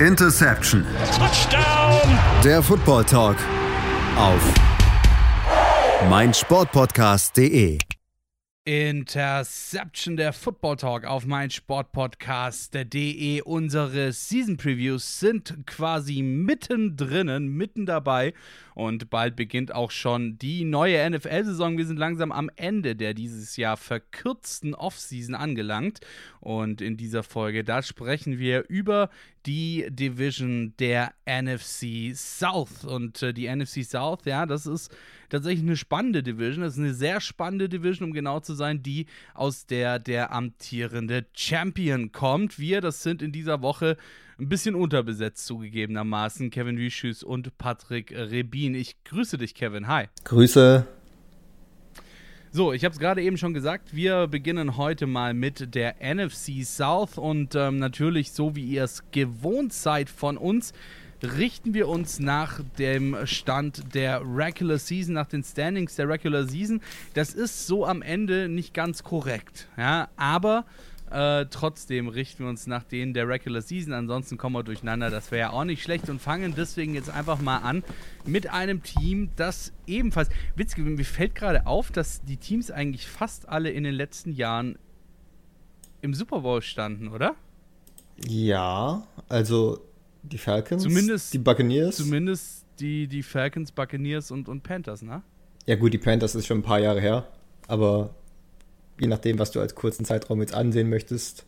Interception. Touchdown. Der Football Talk auf meinsportpodcast.de. Interception, der Football Talk auf meinsportpodcast.de. Unsere Season Previews sind quasi mittendrin, mitten dabei. Und bald beginnt auch schon die neue NFL-Saison. Wir sind langsam am Ende der dieses Jahr verkürzten Offseason angelangt. Und in dieser Folge, da sprechen wir über die Division der NFC South. Und äh, die NFC South, ja, das ist tatsächlich eine spannende Division. Das ist eine sehr spannende Division, um genau zu sein, die aus der der amtierende Champion kommt. Wir, das sind in dieser Woche ein bisschen unterbesetzt zugegebenermaßen. Kevin Wieschüss und Patrick Rebin. Ich grüße dich, Kevin. Hi. Grüße. So, ich habe es gerade eben schon gesagt, wir beginnen heute mal mit der NFC South und ähm, natürlich, so wie ihr es gewohnt seid von uns, richten wir uns nach dem Stand der Regular Season, nach den Standings der Regular Season. Das ist so am Ende nicht ganz korrekt, ja, aber äh, trotzdem richten wir uns nach denen der Regular Season. Ansonsten kommen wir durcheinander. Das wäre ja auch nicht schlecht und fangen deswegen jetzt einfach mal an mit einem Team, das ebenfalls. Witzig, mir fällt gerade auf, dass die Teams eigentlich fast alle in den letzten Jahren im Super Bowl standen, oder? Ja, also die Falcons, zumindest, die Buccaneers. Zumindest die, die Falcons, Buccaneers und, und Panthers, ne? Ja, gut, die Panthers ist schon ein paar Jahre her, aber je nachdem, was du als kurzen Zeitraum jetzt ansehen möchtest,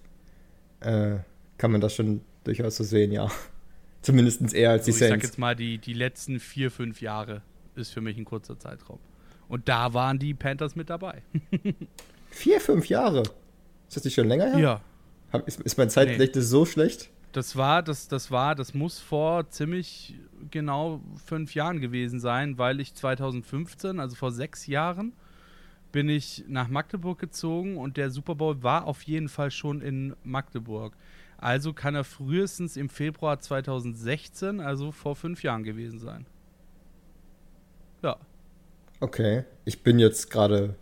äh, kann man das schon durchaus so sehen, ja. Zumindest eher als die so, Saints. Ich sag jetzt mal, die, die letzten vier, fünf Jahre ist für mich ein kurzer Zeitraum. Und da waren die Panthers mit dabei. vier, fünf Jahre? Ist das nicht schon länger her? Ja. Ist, ist mein Zeitgedächtnis nee. so schlecht? Das war, das, das war, das muss vor ziemlich genau fünf Jahren gewesen sein, weil ich 2015, also vor sechs Jahren, bin ich nach Magdeburg gezogen und der Super Bowl war auf jeden Fall schon in Magdeburg. Also kann er frühestens im Februar 2016, also vor fünf Jahren gewesen sein. Ja. Okay, ich bin jetzt gerade.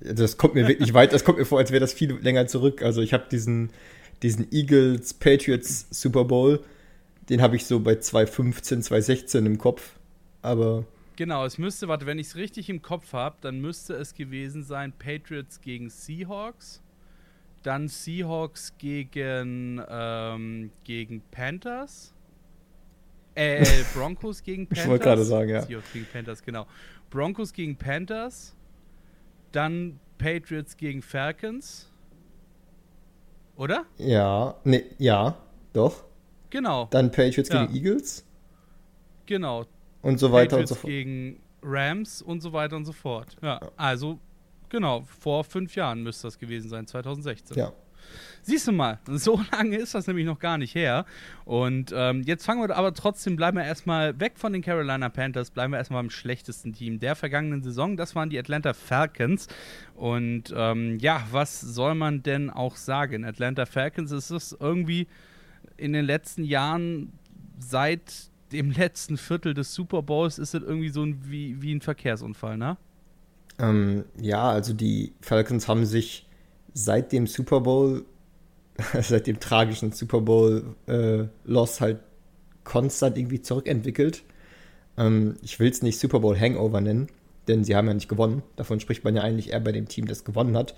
Das kommt mir wirklich weit, das kommt mir vor, als wäre das viel länger zurück. Also ich habe diesen, diesen Eagles Patriots Super Bowl, den habe ich so bei 2015, 2016 im Kopf. Aber Genau, es müsste, warte, wenn ich es richtig im Kopf habe, dann müsste es gewesen sein Patriots gegen Seahawks, dann Seahawks gegen, ähm, gegen Panthers, äh, Broncos gegen Panthers. ich wollte gerade sagen, ja. Seahawks gegen Panthers, genau. Broncos gegen Panthers, dann Patriots gegen Falcons, oder? Ja, nee, ja, doch. Genau. Dann Patriots ja. gegen Eagles. Genau, und so weiter Patriots und so fort. gegen Rams und so weiter und so fort. Ja, also genau, vor fünf Jahren müsste das gewesen sein, 2016. Ja. Siehst du mal, so lange ist das nämlich noch gar nicht her. Und ähm, jetzt fangen wir aber trotzdem, bleiben wir erstmal weg von den Carolina Panthers, bleiben wir erstmal beim schlechtesten Team der vergangenen Saison. Das waren die Atlanta Falcons. Und ähm, ja, was soll man denn auch sagen? Atlanta Falcons ist es irgendwie in den letzten Jahren seit dem letzten Viertel des Super Bowls ist es irgendwie so ein, wie, wie ein Verkehrsunfall, ne? Ähm, ja, also die Falcons haben sich seit dem Super Bowl, seit dem tragischen Super Bowl-Loss äh, halt konstant irgendwie zurückentwickelt. Ähm, ich will es nicht Super Bowl Hangover nennen, denn sie haben ja nicht gewonnen. Davon spricht man ja eigentlich eher bei dem Team, das gewonnen hat.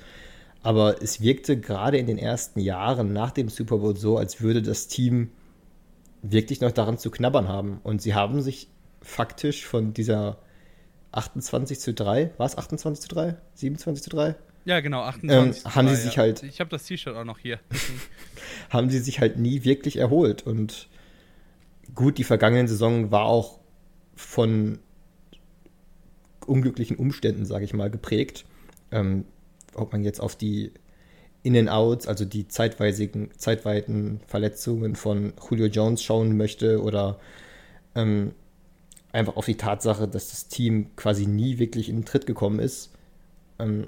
Aber es wirkte gerade in den ersten Jahren nach dem Super Bowl so, als würde das Team wirklich noch daran zu knabbern haben. Und sie haben sich faktisch von dieser 28 zu 3, war es 28 zu 3? 27 zu 3? Ja, genau, 28 ähm, haben 3, sie sich ja. halt. Ich habe das T-Shirt auch noch hier. haben sie sich halt nie wirklich erholt. Und gut, die vergangene Saison war auch von unglücklichen Umständen, sage ich mal, geprägt. Ähm, ob man jetzt auf die in-and-Outs, also die zeitweisigen, zeitweiten Verletzungen von Julio Jones schauen möchte oder ähm, einfach auf die Tatsache, dass das Team quasi nie wirklich in den Tritt gekommen ist. Ähm,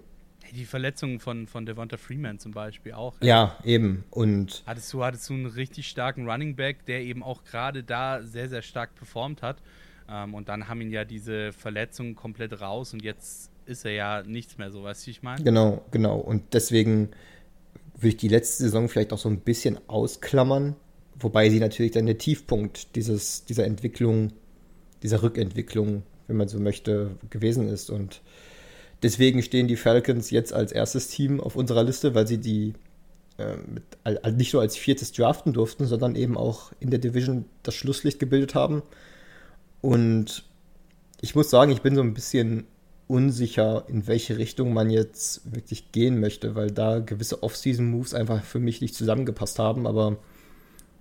die Verletzungen von, von Devonta Freeman zum Beispiel auch. Ja, eben. Und hattest du, hattest du einen richtig starken Running Back, der eben auch gerade da sehr, sehr stark performt hat. Ähm, und dann haben ihn ja diese Verletzungen komplett raus und jetzt ist er ja nichts mehr so, weißt du, ich meine? Genau, genau. Und deswegen würde ich die letzte Saison vielleicht auch so ein bisschen ausklammern, wobei sie natürlich dann der Tiefpunkt dieses, dieser Entwicklung, dieser Rückentwicklung, wenn man so möchte, gewesen ist. Und deswegen stehen die Falcons jetzt als erstes Team auf unserer Liste, weil sie die äh, mit, nicht nur als viertes draften durften, sondern eben auch in der Division das Schlusslicht gebildet haben. Und ich muss sagen, ich bin so ein bisschen unsicher, in welche Richtung man jetzt wirklich gehen möchte, weil da gewisse Off-Season-Moves einfach für mich nicht zusammengepasst haben. Aber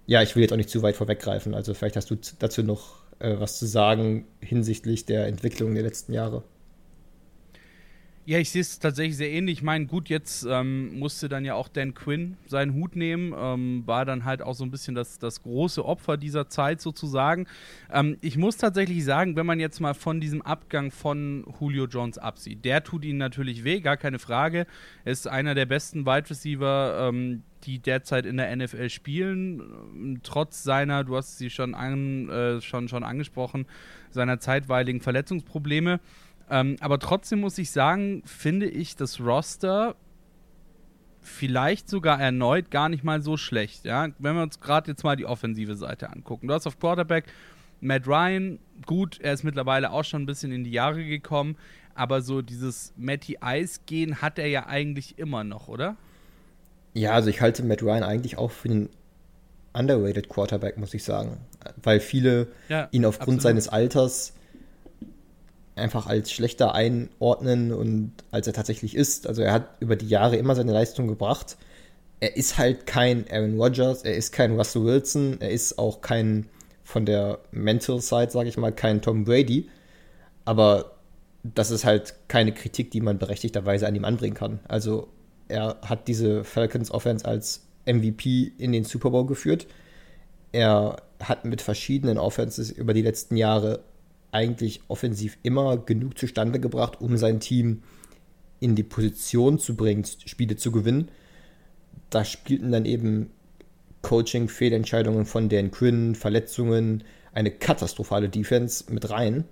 ja, ich will jetzt auch nicht zu weit vorweggreifen. Also vielleicht hast du dazu noch äh, was zu sagen hinsichtlich der Entwicklung der letzten Jahre. Ja, ich sehe es tatsächlich sehr ähnlich. Ich meine, gut, jetzt ähm, musste dann ja auch Dan Quinn seinen Hut nehmen, ähm, war dann halt auch so ein bisschen das, das große Opfer dieser Zeit sozusagen. Ähm, ich muss tatsächlich sagen, wenn man jetzt mal von diesem Abgang von Julio Jones absieht, der tut ihnen natürlich weh, gar keine Frage. Er ist einer der besten Wide Receiver, ähm, die derzeit in der NFL spielen, ähm, trotz seiner, du hast sie schon, an, äh, schon, schon angesprochen, seiner zeitweiligen Verletzungsprobleme. Ähm, aber trotzdem muss ich sagen, finde ich das Roster vielleicht sogar erneut gar nicht mal so schlecht. Ja? Wenn wir uns gerade jetzt mal die offensive Seite angucken. Du hast auf Quarterback Matt Ryan, gut, er ist mittlerweile auch schon ein bisschen in die Jahre gekommen, aber so dieses Matty Ice gehen hat er ja eigentlich immer noch, oder? Ja, also ich halte Matt Ryan eigentlich auch für einen underrated Quarterback, muss ich sagen. Weil viele ja, ihn aufgrund absolut. seines Alters einfach als schlechter einordnen und als er tatsächlich ist. Also er hat über die Jahre immer seine Leistung gebracht. Er ist halt kein Aaron Rodgers, er ist kein Russell Wilson, er ist auch kein von der Mental Side, sage ich mal, kein Tom Brady. Aber das ist halt keine Kritik, die man berechtigterweise an ihm anbringen kann. Also er hat diese Falcons Offense als MVP in den Super Bowl geführt. Er hat mit verschiedenen Offenses über die letzten Jahre eigentlich offensiv immer genug zustande gebracht, um sein Team in die Position zu bringen, Spiele zu gewinnen. Da spielten dann eben Coaching, Fehlentscheidungen von Dan Quinn, Verletzungen, eine katastrophale Defense mit rein.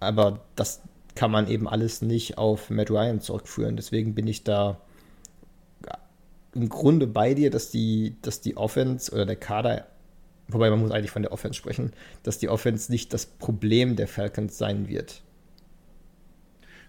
Aber das kann man eben alles nicht auf Matt Ryan zurückführen. Deswegen bin ich da im Grunde bei dir, dass die, dass die Offense oder der Kader wobei man muss eigentlich von der Offense sprechen, dass die Offense nicht das Problem der Falcons sein wird.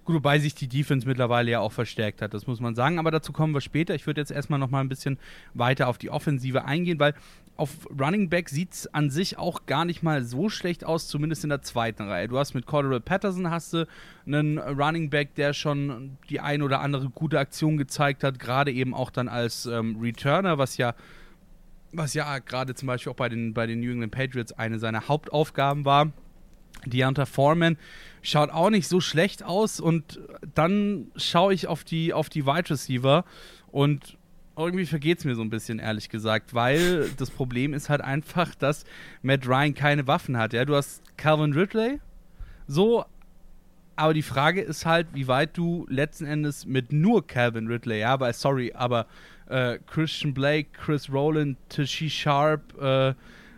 Gut, wobei sich die Defense mittlerweile ja auch verstärkt hat, das muss man sagen. Aber dazu kommen wir später. Ich würde jetzt erstmal noch mal ein bisschen weiter auf die Offensive eingehen, weil auf Running Back sieht es an sich auch gar nicht mal so schlecht aus, zumindest in der zweiten Reihe. Du hast mit Cordero Patterson hast du einen Running Back, der schon die ein oder andere gute Aktion gezeigt hat, gerade eben auch dann als ähm, Returner, was ja was ja gerade zum Beispiel auch bei den, bei den New England Patriots eine seiner Hauptaufgaben war. Deonta Foreman schaut auch nicht so schlecht aus und dann schaue ich auf die, auf die Wide Receiver und irgendwie vergeht es mir so ein bisschen, ehrlich gesagt, weil das Problem ist halt einfach, dass Matt Ryan keine Waffen hat. Ja, du hast Calvin Ridley, so, aber die Frage ist halt, wie weit du letzten Endes mit nur Calvin Ridley, ja, weil sorry, aber äh, Christian Blake, Chris Rowland, Tashi Sharp, äh,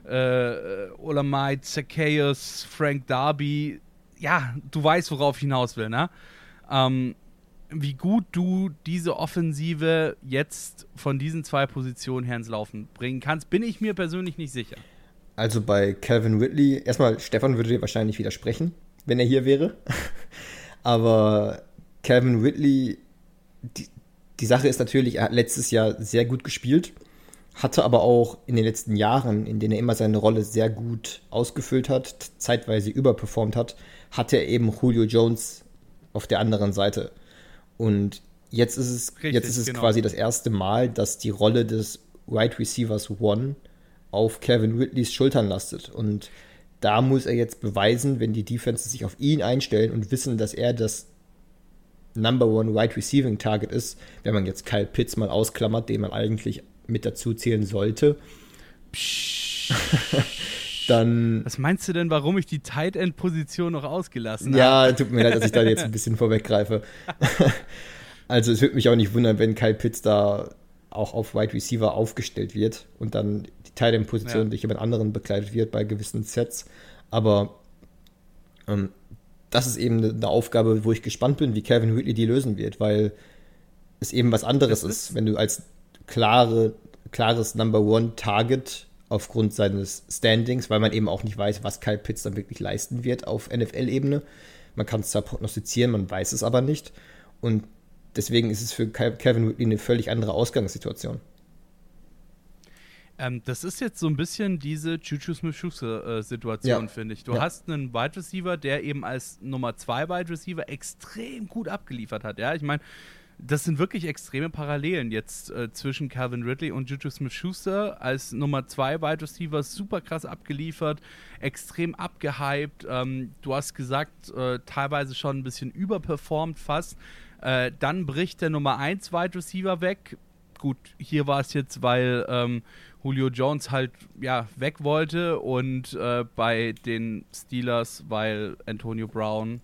äh, Zacchaeus, Frank Darby. Ja, du weißt, worauf ich hinaus will, ne? Ähm, wie gut du diese Offensive jetzt von diesen zwei Positionen her ins Laufen bringen kannst, bin ich mir persönlich nicht sicher. Also bei Calvin Whitley, erstmal, Stefan würde dir wahrscheinlich widersprechen, wenn er hier wäre. Aber Calvin Whitley, die, die Sache ist natürlich, er hat letztes Jahr sehr gut gespielt, hatte aber auch in den letzten Jahren, in denen er immer seine Rolle sehr gut ausgefüllt hat, zeitweise überperformt hat, hatte er eben Julio Jones auf der anderen Seite. Und jetzt ist es, Richtig, jetzt ist es genau. quasi das erste Mal, dass die Rolle des Wide right Receivers One auf Kevin Whitleys Schultern lastet. Und da muss er jetzt beweisen, wenn die Defenses sich auf ihn einstellen und wissen, dass er das Number One Wide Receiving Target ist, wenn man jetzt Kyle Pitts mal ausklammert, den man eigentlich mit dazu zählen sollte. dann. Was meinst du denn, warum ich die Tight End Position noch ausgelassen habe? Ja, tut mir leid, dass ich da jetzt ein bisschen vorweggreife. also es würde mich auch nicht wundern, wenn Kyle Pitts da auch auf Wide Receiver aufgestellt wird und dann die Tight End Position ja. durch jemand anderen begleitet wird bei gewissen Sets. Aber ähm, das ist eben eine Aufgabe, wo ich gespannt bin, wie Kevin Ridley die lösen wird, weil es eben was anderes ist, ist, wenn du als klare, klares Number One Target aufgrund seines Standings, weil man eben auch nicht weiß, was Kyle Pitts dann wirklich leisten wird auf NFL-Ebene. Man kann es zwar prognostizieren, man weiß es aber nicht. Und deswegen ist es für Kevin Whitley eine völlig andere Ausgangssituation. Ähm, das ist jetzt so ein bisschen diese Juju Smith-Schuster-Situation, ja. finde ich. Du ja. hast einen Wide Receiver, der eben als Nummer 2 Wide Receiver extrem gut abgeliefert hat. Ja, ich meine, das sind wirklich extreme Parallelen jetzt äh, zwischen Calvin Ridley und Juju Smith-Schuster als Nummer 2 Wide Receiver super krass abgeliefert, extrem abgehypt. Ähm, du hast gesagt, äh, teilweise schon ein bisschen überperformt fast. Äh, dann bricht der Nummer 1 Wide Receiver weg. Gut, hier war es jetzt, weil ähm, Julio Jones halt ja weg wollte und äh, bei den Steelers, weil Antonio Brown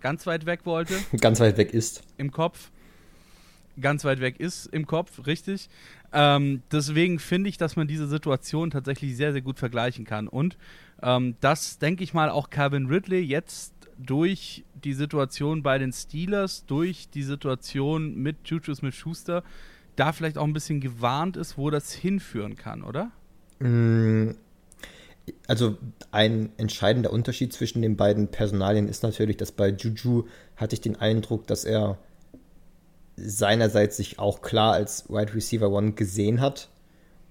ganz weit weg wollte. ganz weit weg ist. Im Kopf. Ganz weit weg ist im Kopf, richtig. Ähm, deswegen finde ich, dass man diese Situation tatsächlich sehr, sehr gut vergleichen kann. Und ähm, das, denke ich mal, auch Calvin Ridley jetzt durch die Situation bei den Steelers, durch die Situation mit Juju Smith-Schuster da vielleicht auch ein bisschen gewarnt ist, wo das hinführen kann, oder? Mm, also ein entscheidender Unterschied zwischen den beiden Personalien ist natürlich, dass bei Juju hatte ich den Eindruck, dass er seinerseits sich auch klar als Wide Receiver One gesehen hat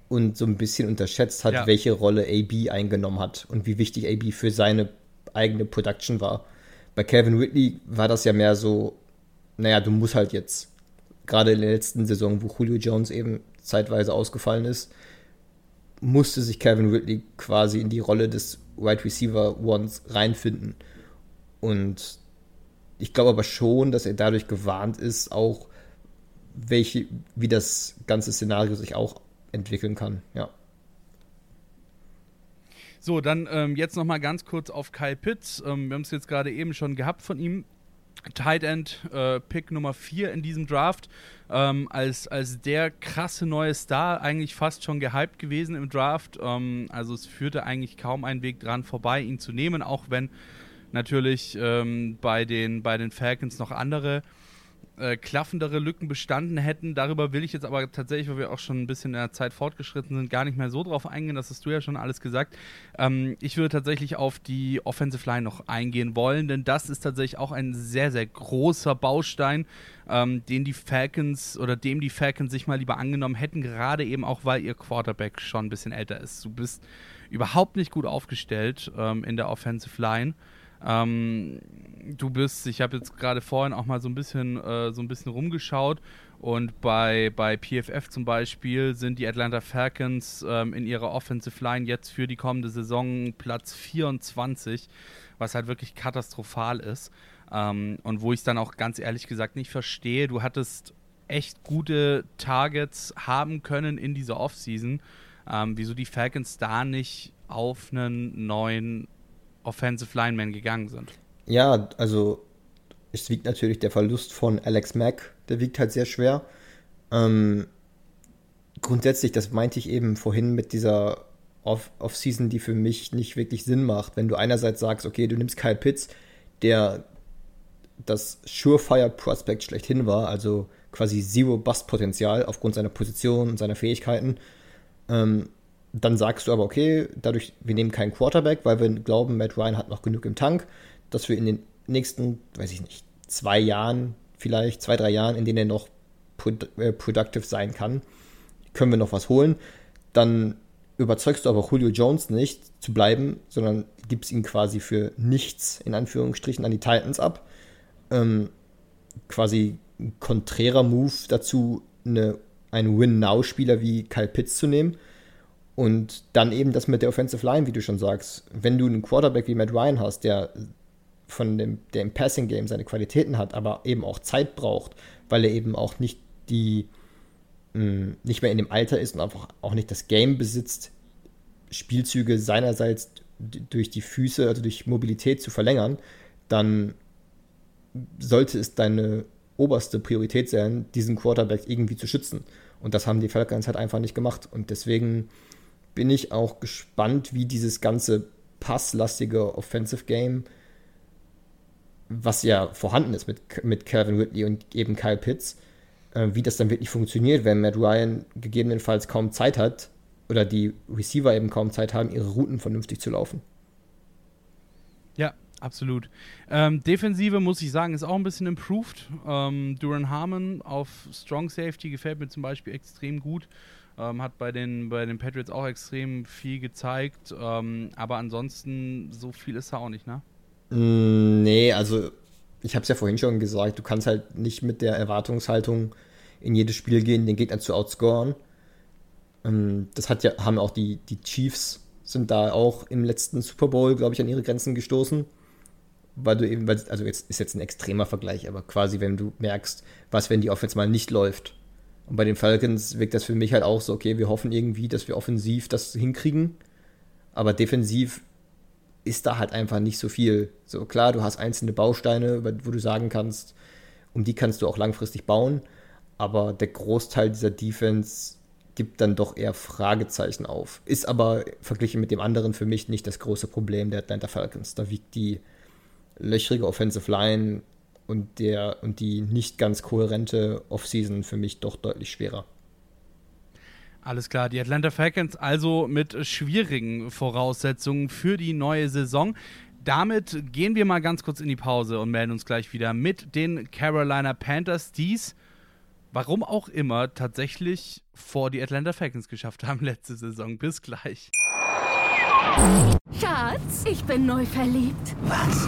und so ein bisschen unterschätzt hat, ja. welche Rolle AB eingenommen hat und wie wichtig AB für seine eigene Production war. Bei Kevin Whitley war das ja mehr so, naja, du musst halt jetzt gerade in der letzten Saison, wo Julio Jones eben zeitweise ausgefallen ist, musste sich Kevin Ridley quasi in die Rolle des Wide Receiver Ones reinfinden. Und ich glaube aber schon, dass er dadurch gewarnt ist, auch welche, wie das ganze Szenario sich auch entwickeln kann, ja. So, dann ähm, jetzt nochmal ganz kurz auf Kyle Pitts. Ähm, wir haben es jetzt gerade eben schon gehabt von ihm. Tight End äh, Pick Nummer 4 in diesem Draft. Ähm, als, als der krasse neue Star eigentlich fast schon gehypt gewesen im Draft. Ähm, also es führte eigentlich kaum einen Weg dran vorbei, ihn zu nehmen, auch wenn natürlich ähm, bei, den, bei den Falcons noch andere äh, klaffendere Lücken bestanden hätten. Darüber will ich jetzt aber tatsächlich, weil wir auch schon ein bisschen in der Zeit fortgeschritten sind, gar nicht mehr so drauf eingehen. Das hast du ja schon alles gesagt. Ähm, ich würde tatsächlich auf die Offensive Line noch eingehen wollen, denn das ist tatsächlich auch ein sehr, sehr großer Baustein, ähm, den die Falcons oder dem die Falcons sich mal lieber angenommen hätten, gerade eben auch, weil ihr Quarterback schon ein bisschen älter ist. Du bist überhaupt nicht gut aufgestellt ähm, in der Offensive Line. Ähm, du bist, ich habe jetzt gerade vorhin auch mal so ein bisschen, äh, so ein bisschen rumgeschaut und bei, bei PFF zum Beispiel sind die Atlanta Falcons ähm, in ihrer Offensive Line jetzt für die kommende Saison Platz 24, was halt wirklich katastrophal ist. Ähm, und wo ich es dann auch ganz ehrlich gesagt nicht verstehe. Du hattest echt gute Targets haben können in dieser Offseason. Ähm, wieso die Falcons da nicht auf einen neuen Offensive Linemen gegangen sind. Ja, also es wiegt natürlich der Verlust von Alex Mack, der wiegt halt sehr schwer. Ähm, grundsätzlich, das meinte ich eben vorhin mit dieser Off-Season, die für mich nicht wirklich Sinn macht. Wenn du einerseits sagst, okay, du nimmst Kyle Pitts, der das Surefire Prospect schlechthin war, also quasi Zero Bust Potenzial aufgrund seiner Position und seiner Fähigkeiten, ähm, dann sagst du aber, okay, dadurch, wir nehmen keinen Quarterback, weil wir glauben, Matt Ryan hat noch genug im Tank, dass wir in den nächsten, weiß ich nicht, zwei Jahren, vielleicht zwei, drei Jahren, in denen er noch äh, productive sein kann, können wir noch was holen. Dann überzeugst du aber Julio Jones nicht zu bleiben, sondern gibst ihn quasi für nichts, in Anführungsstrichen, an die Titans ab. Ähm, quasi ein konträrer Move dazu, eine, einen Win-Now-Spieler wie Kyle Pitts zu nehmen und dann eben das mit der Offensive Line, wie du schon sagst. Wenn du einen Quarterback wie Matt Ryan hast, der von dem, der im Passing Game seine Qualitäten hat, aber eben auch Zeit braucht, weil er eben auch nicht die mh, hm, nicht mehr in dem Alter ist und einfach auch nicht das Game besitzt, Spielzüge seinerseits durch die Füße, also durch Mobilität zu verlängern, dann sollte es deine oberste Priorität sein, diesen Quarterback irgendwie zu schützen. Und das haben die Falcons halt einfach nicht gemacht. Und deswegen bin ich auch gespannt, wie dieses ganze passlastige Offensive Game, was ja vorhanden ist mit, mit Calvin Ridley und eben Kyle Pitts, äh, wie das dann wirklich funktioniert, wenn Matt Ryan gegebenenfalls kaum Zeit hat, oder die Receiver eben kaum Zeit haben, ihre Routen vernünftig zu laufen. Ja, absolut. Ähm, Defensive muss ich sagen, ist auch ein bisschen improved. Ähm, Duran Harmon auf Strong Safety gefällt mir zum Beispiel extrem gut. Ähm, hat bei den, bei den Patriots auch extrem viel gezeigt. Ähm, aber ansonsten, so viel ist er auch nicht, ne? Mm, nee, also ich habe es ja vorhin schon gesagt, du kannst halt nicht mit der Erwartungshaltung in jedes Spiel gehen, den Gegner zu outscoren. Ähm, das hat ja, haben auch die, die Chiefs sind da auch im letzten Super Bowl, glaube ich, an ihre Grenzen gestoßen. Weil du eben, also jetzt ist jetzt ein extremer Vergleich, aber quasi, wenn du merkst, was, wenn die Offense mal nicht läuft. Und bei den Falcons wirkt das für mich halt auch so, okay, wir hoffen irgendwie, dass wir offensiv das hinkriegen. Aber defensiv ist da halt einfach nicht so viel. So klar, du hast einzelne Bausteine, wo du sagen kannst, um die kannst du auch langfristig bauen. Aber der Großteil dieser Defense gibt dann doch eher Fragezeichen auf. Ist aber verglichen mit dem anderen für mich nicht das große Problem der Atlanta Falcons. Da wiegt die löchrige Offensive Line und, der, und die nicht ganz kohärente Offseason für mich doch deutlich schwerer. Alles klar, die Atlanta Falcons also mit schwierigen Voraussetzungen für die neue Saison. Damit gehen wir mal ganz kurz in die Pause und melden uns gleich wieder mit den Carolina Panthers, die's warum auch immer, tatsächlich vor die Atlanta Falcons geschafft haben letzte Saison. Bis gleich. Schatz, ich bin neu verliebt. Was?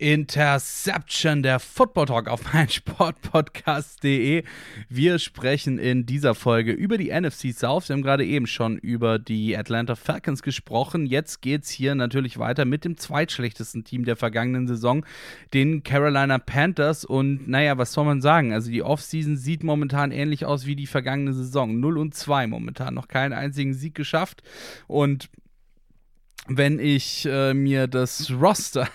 Interception, der Football Talk auf meinsportpodcast.de. Wir sprechen in dieser Folge über die NFC South. Wir haben gerade eben schon über die Atlanta Falcons gesprochen. Jetzt geht es hier natürlich weiter mit dem zweitschlechtesten Team der vergangenen Saison, den Carolina Panthers. Und naja, was soll man sagen? Also die Offseason sieht momentan ähnlich aus wie die vergangene Saison. 0 und 2 momentan. Noch keinen einzigen Sieg geschafft. Und wenn ich äh, mir das Roster,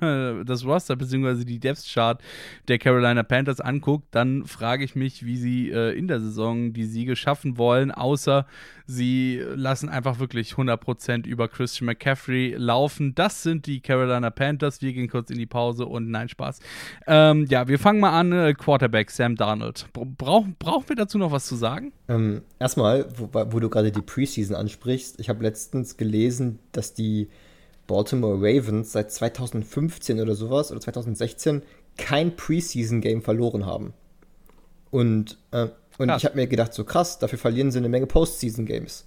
das Roster bzw. die Depth Chart der Carolina Panthers angucke, dann frage ich mich, wie sie äh, in der Saison die Siege schaffen wollen, außer sie lassen einfach wirklich 100% über Christian McCaffrey laufen. Das sind die Carolina Panthers. Wir gehen kurz in die Pause und nein, Spaß. Ähm, ja, wir fangen mal an. Äh, Quarterback Sam Darnold. Brauch, brauchen wir dazu noch was zu sagen? Ähm, erstmal, wo, wo du gerade die Preseason ansprichst, ich habe letztens gelesen, dass die Baltimore Ravens seit 2015 oder sowas oder 2016 kein Preseason-Game verloren haben. Und, äh, und ich habe mir gedacht, so krass, dafür verlieren sie eine Menge Postseason-Games.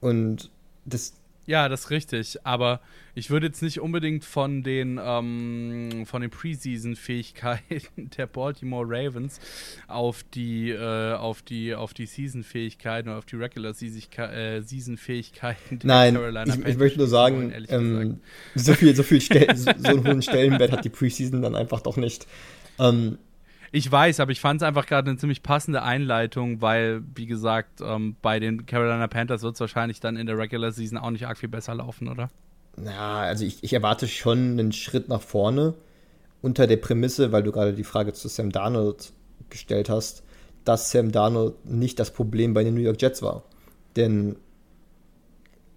Und das, ja, das ist richtig. Aber ich würde jetzt nicht unbedingt von den, ähm, von den Preseason-Fähigkeiten der Baltimore Ravens auf die, äh, auf die, auf die Season-Fähigkeiten oder auf die Regular-Season-Fähigkeiten der Nein, Carolina ich, ich möchte nur sagen, ähm, so viel, so viel Stel so, so einen hohen Stellenwert hat die Preseason dann einfach doch nicht. Ähm, ich weiß, aber ich fand es einfach gerade eine ziemlich passende Einleitung, weil, wie gesagt, ähm, bei den Carolina Panthers wird es wahrscheinlich dann in der Regular Season auch nicht arg viel besser laufen, oder? Na, also ich, ich erwarte schon einen Schritt nach vorne unter der Prämisse, weil du gerade die Frage zu Sam Darnold gestellt hast, dass Sam Darnold nicht das Problem bei den New York Jets war. Denn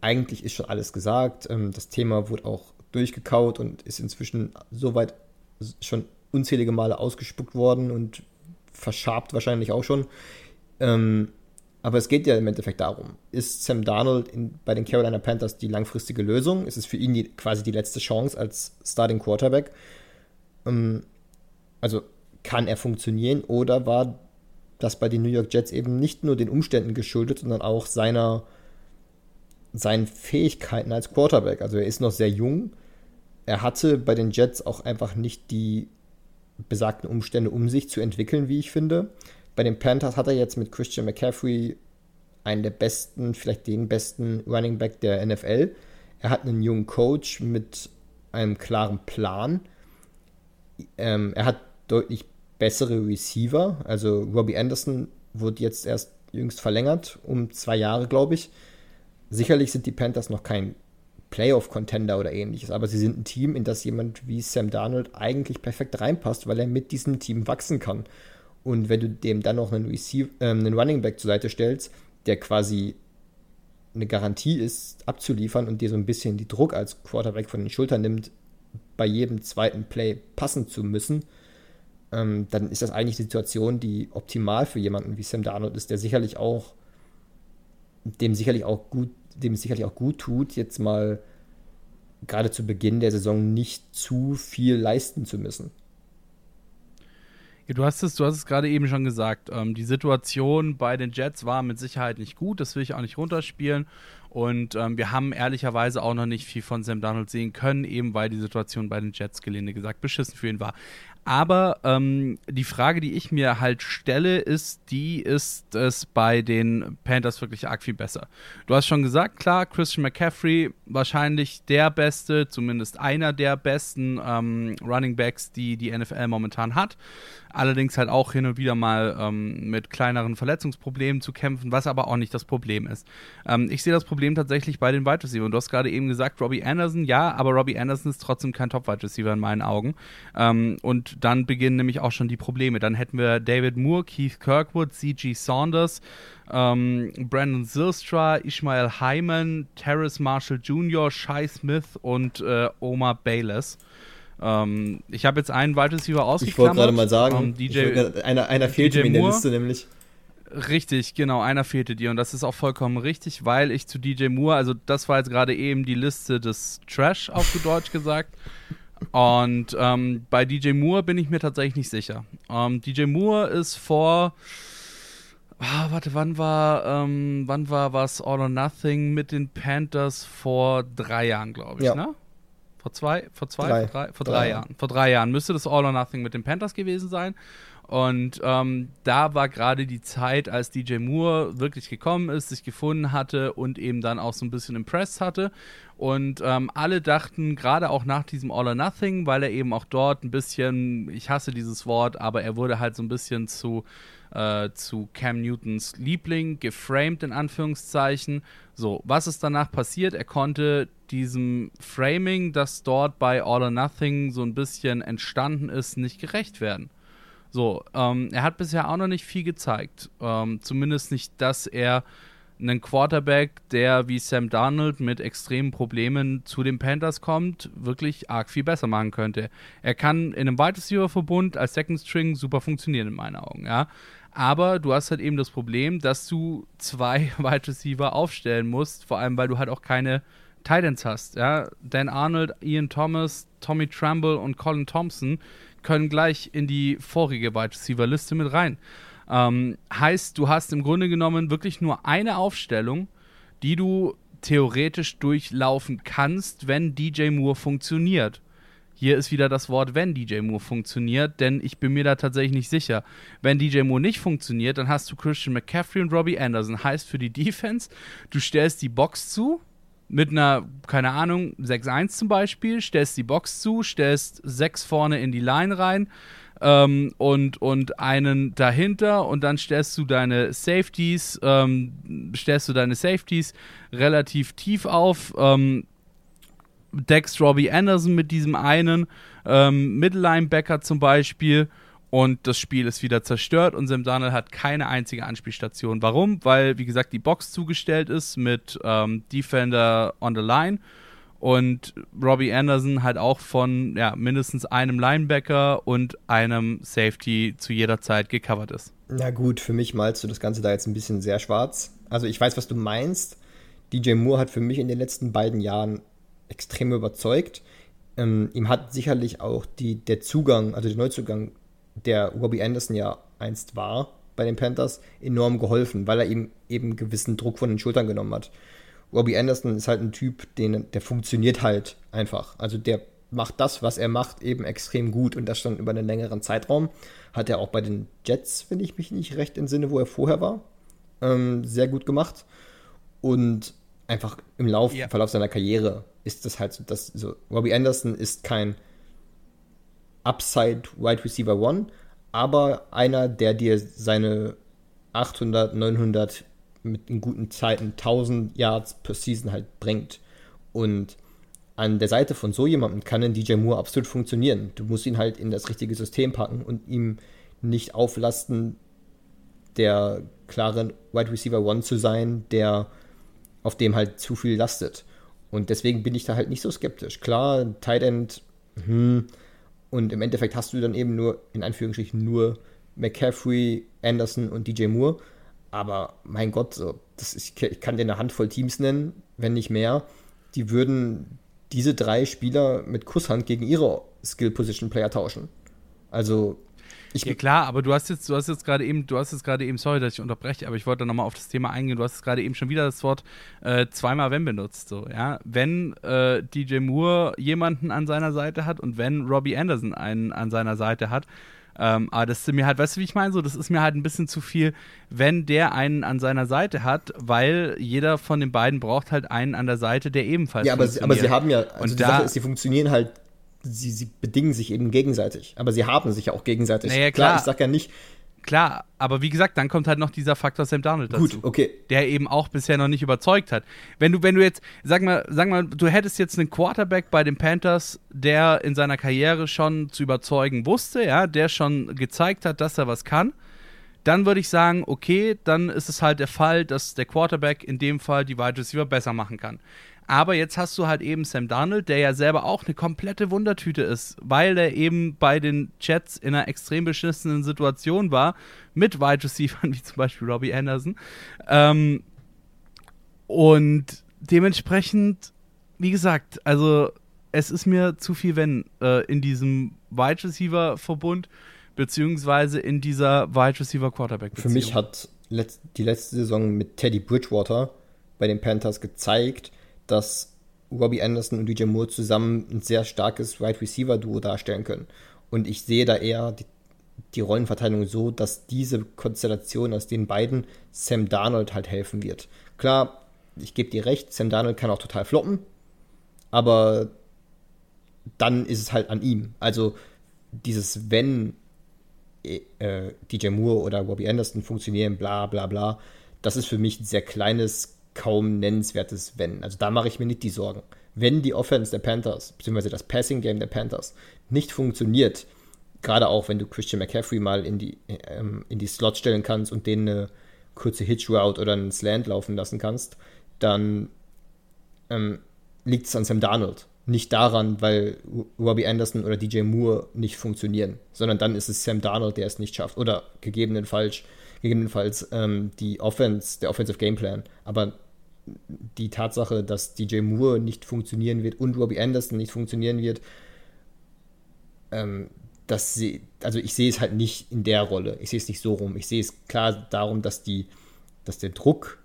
eigentlich ist schon alles gesagt. Ähm, das Thema wurde auch durchgekaut und ist inzwischen soweit schon unzählige Male ausgespuckt worden und verschabt wahrscheinlich auch schon. Ähm, aber es geht ja im Endeffekt darum, ist Sam Darnold in, bei den Carolina Panthers die langfristige Lösung? Ist es für ihn die, quasi die letzte Chance als Starting Quarterback? Ähm, also kann er funktionieren oder war das bei den New York Jets eben nicht nur den Umständen geschuldet, sondern auch seiner, seinen Fähigkeiten als Quarterback? Also er ist noch sehr jung. Er hatte bei den Jets auch einfach nicht die besagten Umstände, um sich zu entwickeln, wie ich finde. Bei den Panthers hat er jetzt mit Christian McCaffrey einen der besten, vielleicht den besten Running Back der NFL. Er hat einen jungen Coach mit einem klaren Plan. Ähm, er hat deutlich bessere Receiver. Also Robbie Anderson wurde jetzt erst jüngst verlängert, um zwei Jahre, glaube ich. Sicherlich sind die Panthers noch kein Playoff-Contender oder ähnliches, aber sie sind ein Team, in das jemand wie Sam Darnold eigentlich perfekt reinpasst, weil er mit diesem Team wachsen kann. Und wenn du dem dann noch einen, Receive, äh, einen Running Back zur Seite stellst, der quasi eine Garantie ist, abzuliefern und dir so ein bisschen die Druck als Quarterback von den Schultern nimmt, bei jedem zweiten Play passen zu müssen, ähm, dann ist das eigentlich die Situation, die optimal für jemanden wie Sam Darnold ist, der sicherlich auch, dem sicherlich auch gut, dem es sicherlich auch gut tut, jetzt mal gerade zu Beginn der Saison nicht zu viel leisten zu müssen. Ja, du hast es, du hast es gerade eben schon gesagt. Ähm, die Situation bei den Jets war mit Sicherheit nicht gut. Das will ich auch nicht runterspielen. Und ähm, wir haben ehrlicherweise auch noch nicht viel von Sam Donald sehen können, eben weil die Situation bei den Jets gelinde gesagt beschissen für ihn war. Aber ähm, die Frage, die ich mir halt stelle, ist, die ist es bei den Panthers wirklich arg viel besser. Du hast schon gesagt, klar, Christian McCaffrey wahrscheinlich der beste, zumindest einer der besten ähm, Running Backs, die die NFL momentan hat. Allerdings halt auch hin und wieder mal ähm, mit kleineren Verletzungsproblemen zu kämpfen, was aber auch nicht das Problem ist. Ähm, ich sehe das Problem tatsächlich bei den Wide Receiver. Du hast gerade eben gesagt, Robbie Anderson, ja, aber Robbie Anderson ist trotzdem kein Top-Wide Receiver in meinen Augen. Ähm, und dann beginnen nämlich auch schon die Probleme. Dann hätten wir David Moore, Keith Kirkwood, C.G. Saunders, ähm, Brandon Zilstra, Ishmael Hyman, Terrace Marshall Jr., Shai Smith und äh, Omar Bayless. Ähm, ich habe jetzt einen Wide Receiver ausgeklammert. Ich wollte gerade mal sagen, ähm, DJ, wollt, einer, einer fehlt mir in der Liste nämlich. Richtig, genau, einer fehlte dir und das ist auch vollkommen richtig, weil ich zu DJ Moore, also das war jetzt gerade eben die Liste des Trash, auf gut Deutsch gesagt. Und ähm, bei DJ Moore bin ich mir tatsächlich nicht sicher. Ähm, DJ Moore ist vor. Ah, warte, wann war, ähm, wann war was All or Nothing mit den Panthers vor drei Jahren, glaube ich, ja. ne? Vor zwei, vor zwei, drei. vor drei, vor drei, drei Jahren. Vor drei Jahren müsste das All or Nothing mit den Panthers gewesen sein. Und ähm, da war gerade die Zeit, als DJ Moore wirklich gekommen ist, sich gefunden hatte und eben dann auch so ein bisschen impressed hatte. Und ähm, alle dachten, gerade auch nach diesem All or Nothing, weil er eben auch dort ein bisschen, ich hasse dieses Wort, aber er wurde halt so ein bisschen zu, äh, zu Cam Newtons Liebling, geframed in Anführungszeichen. So, was ist danach passiert? Er konnte diesem Framing, das dort bei All or Nothing so ein bisschen entstanden ist, nicht gerecht werden. So, ähm, er hat bisher auch noch nicht viel gezeigt. Ähm, zumindest nicht, dass er einen Quarterback, der wie Sam Darnold mit extremen Problemen zu den Panthers kommt, wirklich arg viel besser machen könnte. Er kann in einem Wide Receiver Verbund als Second String super funktionieren in meinen Augen, ja. Aber du hast halt eben das Problem, dass du zwei Wide Receiver aufstellen musst, vor allem weil du halt auch keine Titans hast, ja. Dan Arnold, Ian Thomas, Tommy Tremble und Colin Thompson können gleich in die vorige Wide Receiver Liste mit rein. Ähm, heißt, du hast im Grunde genommen wirklich nur eine Aufstellung, die du theoretisch durchlaufen kannst, wenn DJ Moore funktioniert. Hier ist wieder das Wort, wenn DJ Moore funktioniert, denn ich bin mir da tatsächlich nicht sicher. Wenn DJ Moore nicht funktioniert, dann hast du Christian McCaffrey und Robbie Anderson. Heißt für die Defense, du stellst die Box zu, mit einer, keine Ahnung, 6-1 zum Beispiel, stellst die Box zu, stellst 6 vorne in die Line rein ähm, und, und einen dahinter und dann stellst du deine Safeties, ähm, stellst du deine Safeties relativ tief auf, ähm, deckst Robbie Anderson mit diesem einen, ähm, Mittellinebacker zum Beispiel und das Spiel ist wieder zerstört und Sam Darnold hat keine einzige Anspielstation. Warum? Weil, wie gesagt, die Box zugestellt ist mit ähm, Defender on the Line und Robbie Anderson halt auch von ja, mindestens einem Linebacker und einem Safety zu jeder Zeit gecovert ist. Na gut, für mich malst du das Ganze da jetzt ein bisschen sehr schwarz. Also ich weiß, was du meinst. DJ Moore hat für mich in den letzten beiden Jahren extrem überzeugt. Ähm, ihm hat sicherlich auch die, der Zugang, also der Neuzugang der Robbie Anderson ja einst war bei den Panthers, enorm geholfen, weil er ihm eben gewissen Druck von den Schultern genommen hat. Robbie Anderson ist halt ein Typ, den, der funktioniert halt einfach. Also der macht das, was er macht, eben extrem gut und das schon über einen längeren Zeitraum. Hat er auch bei den Jets, wenn ich mich nicht recht entsinne, wo er vorher war, ähm, sehr gut gemacht. Und einfach im Lauf, Ja. Verlauf seiner Karriere ist das halt so, dass so Robbie Anderson ist kein Upside Wide Receiver One, aber einer, der dir seine 800, 900 mit in guten Zeiten 1000 Yards per Season halt bringt. Und an der Seite von so jemandem kann ein DJ Moore absolut funktionieren. Du musst ihn halt in das richtige System packen und ihm nicht auflasten, der klare Wide Receiver One zu sein, der auf dem halt zu viel lastet. Und deswegen bin ich da halt nicht so skeptisch. Klar, Tight End, hm, und im Endeffekt hast du dann eben nur, in Anführungsstrichen, nur McCaffrey, Anderson und DJ Moore. Aber mein Gott, so, das ist, ich kann dir eine Handvoll Teams nennen, wenn nicht mehr. Die würden diese drei Spieler mit Kusshand gegen ihre Skill-Position-Player tauschen. Also, ich, Ja klar, aber du hast jetzt, du hast jetzt gerade eben, du hast jetzt gerade eben, sorry, dass ich unterbreche, aber ich wollte nochmal auf das Thema eingehen. Du hast gerade eben schon wieder das Wort äh, zweimal wenn benutzt. So, ja? Wenn äh, DJ Moore jemanden an seiner Seite hat und wenn Robbie Anderson einen an seiner Seite hat, ähm, aber das ist mir halt, weißt du, wie ich meine? So, das ist mir halt ein bisschen zu viel, wenn der einen an seiner Seite hat, weil jeder von den beiden braucht halt einen an der Seite, der ebenfalls ja, aber sie, aber sie haben ja, also Und die da- Sache ist, sie funktionieren halt, sie, sie bedingen sich eben gegenseitig. Aber sie haben sich ja auch gegenseitig. Naja, klar. ich sag ja nicht, Klar, aber wie gesagt, dann kommt halt noch dieser Faktor Sam Darnold dazu. gut, okay, der eben auch bisher noch nicht überzeugt hat. Wenn du, wenn du jetzt, sag mal, sag mal, du hättest jetzt einen Quarterback bei den Panthers, der in seiner Karriere schon zu überzeugen wusste, ja, der schon gezeigt hat, dass er was kann, dann würde ich sagen, okay, dann ist es halt der Fall, dass der Quarterback in dem Fall die Wide Receiver besser machen kann. Aber jetzt hast du halt eben Sam Darnold, der ja selber auch eine komplette Wundertüte ist, weil er eben bei den Jets in einer extrem beschissenen Situation war, mit Wide Receivern, wie zum Beispiel Robbie Anderson. Ähm, und dementsprechend, wie gesagt, also es ist mir zu viel, wenn äh, in diesem Wide Receiver Verbund beziehungsweise in dieser Wide Receiver Quarterback Für mich hat letz die letzte Saison mit Teddy Bridgewater bei den Panthers gezeigt, dass Robbie Anderson und DJ Moore zusammen ein sehr starkes Wide Receiver Duo darstellen können. Und ich sehe da eher die, die Rollenverteilung so, dass diese Konstellation aus den beiden Sam Darnold halt helfen wird. Klar, ich gebe dir recht, Sam Darnold kann auch total floppen, aber dann ist es halt an ihm. Also dieses wenn äh, DJ Moore oder Robbie Anderson funktionieren, bla bla bla. Das ist für mich ein sehr kleines, kaum nennenswertes Wenn. Also da mache ich mir nicht die Sorgen. Wenn die Offense der Panthers, beziehungsweise das Passing Game der Panthers nicht funktioniert, gerade auch wenn du Christian McCaffrey mal in die, ähm, in die Slot stellen kannst und denen eine kurze Hitch Route oder einen Slant laufen lassen kannst, dann ähm, liegt es an Sam Darnold. Nicht daran, weil Robbie Anderson oder DJ Moore nicht funktionieren, sondern dann ist es Sam Darnold, der es nicht schafft. Oder gegebenenfalls, gegebenenfalls ähm, die Offense, der Offensive Gameplan. Aber die Tatsache, dass DJ Moore nicht funktionieren wird und Robbie Anderson nicht funktionieren wird, ähm, dass sie, also ich sehe es halt nicht in der Rolle. Ich sehe es nicht so rum. Ich sehe es klar darum, dass die, dass der Druck